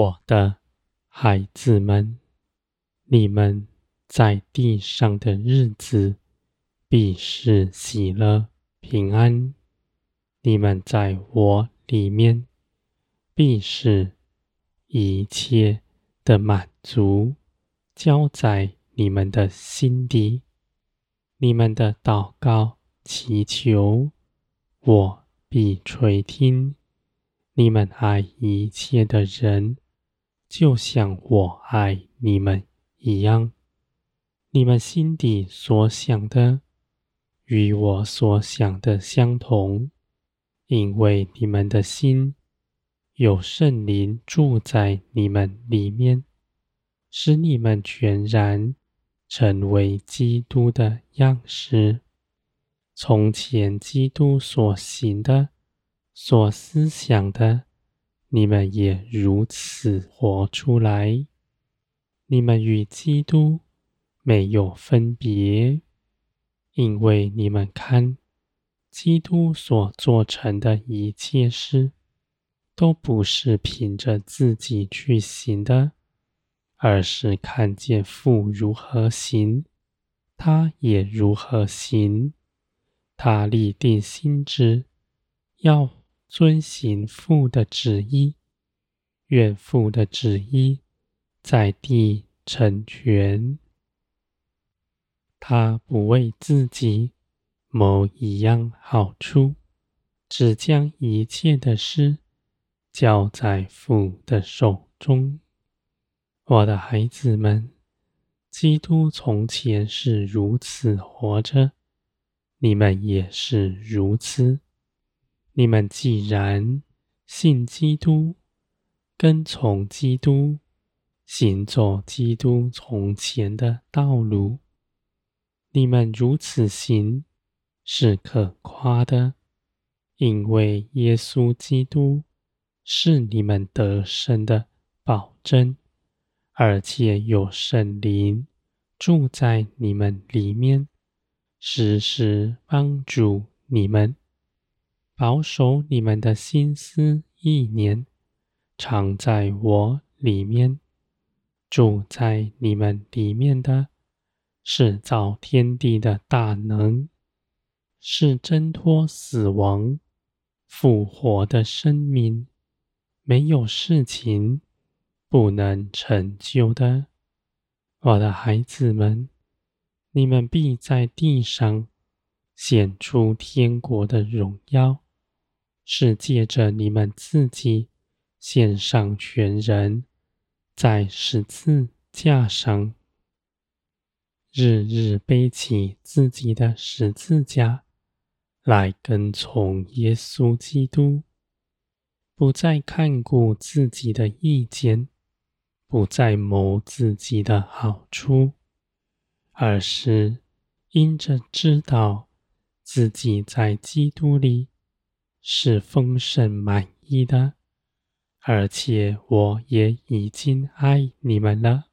我的孩子们，你们在地上的日子必是喜乐平安；你们在我里面必是一切的满足，交在你们的心底。你们的祷告祈求，我必垂听。你们爱一切的人，就像我爱你们一样。你们心底所想的，与我所想的相同，因为你们的心有圣灵住在你们里面，使你们全然。成为基督的样式。从前基督所行的、所思想的，你们也如此活出来。你们与基督没有分别，因为你们看，基督所做成的一切事，都不是凭着自己去行的。而是看见父如何行，他也如何行。他立定心志，要遵行父的旨意，愿父的旨意在地成全。他不为自己谋一样好处，只将一切的事交在父的手中。我的孩子们，基督从前是如此活着，你们也是如此。你们既然信基督，跟从基督，行走基督从前的道路，你们如此行是可夸的，因为耶稣基督是你们得胜的保证。而且有圣灵住在你们里面，时时帮助你们，保守你们的心思意念，常在我里面。住在你们里面的，是造天地的大能，是挣脱死亡、复活的生命，没有事情。不能成就的，我的孩子们，你们必在地上显出天国的荣耀，是借着你们自己献上全人，在十字架上，日日背起自己的十字架，来跟从耶稣基督，不再看顾自己的意见。不再谋自己的好处，而是因着知道自己在基督里是丰盛满意的，而且我也已经爱你们了。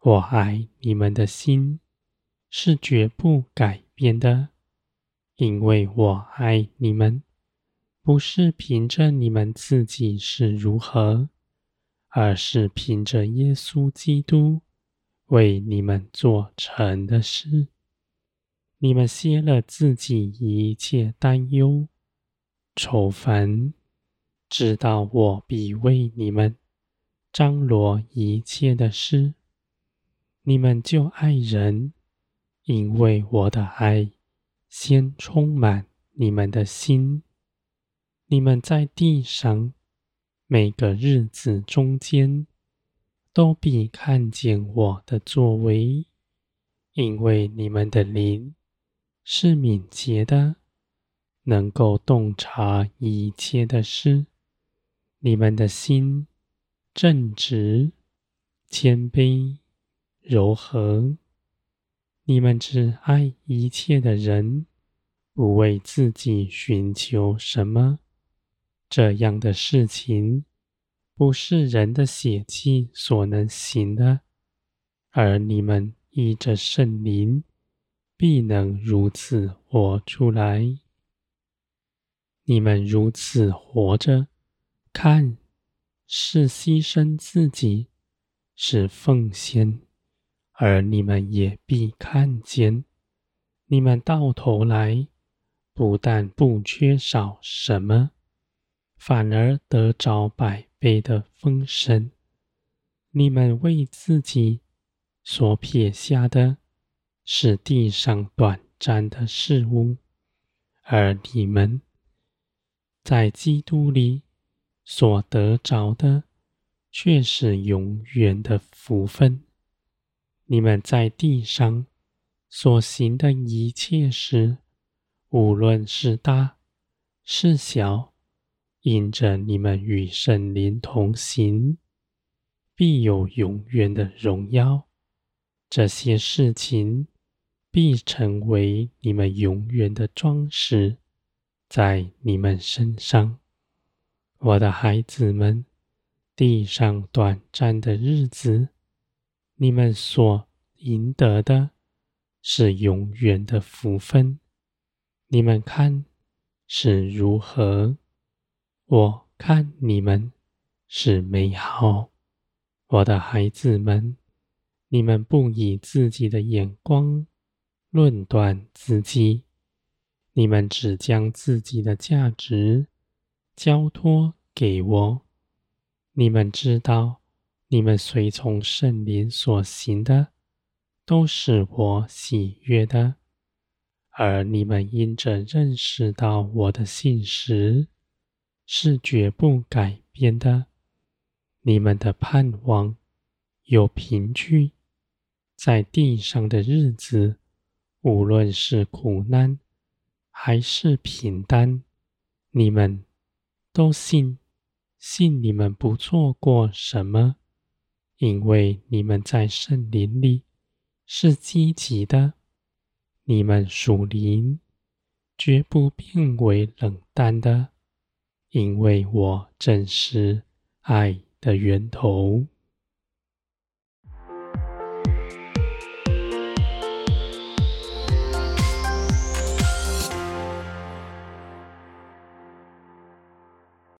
我爱你们的心是绝不改变的，因为我爱你们，不是凭着你们自己是如何。而是凭着耶稣基督为你们做成的事，你们歇了自己一切担忧、丑烦，知道我必为你们张罗一切的事。你们就爱人，因为我的爱先充满你们的心。你们在地上。每个日子中间，都必看见我的作为，因为你们的灵是敏捷的，能够洞察一切的事。你们的心正直、谦卑、柔和。你们只爱一切的人，不为自己寻求什么。这样的事情不是人的血气所能行的，而你们依着圣灵，必能如此活出来。你们如此活着，看，是牺牲自己，是奉献，而你们也必看见，你们到头来不但不缺少什么，反而得着百倍的丰盛。你们为自己所撇下的，是地上短暂的事物，而你们在基督里所得着的，却是永远的福分。你们在地上所行的一切事，无论是大是小，因着你们与圣灵同行。必有永远的荣耀，这些事情必成为你们永远的装饰，在你们身上，我的孩子们。地上短暂的日子，你们所赢得的是永远的福分。你们看是如何？我看你们是美好。我的孩子们，你们不以自己的眼光论断自己，你们只将自己的价值交托给我。你们知道，你们随从圣灵所行的，都是我喜悦的，而你们因着认识到我的信实，是绝不改变的。你们的盼望有凭据，在地上的日子，无论是苦难还是平淡，你们都信，信你们不错过什么，因为你们在圣灵里是积极的，你们属灵绝不变为冷淡的，因为我正是爱的源头。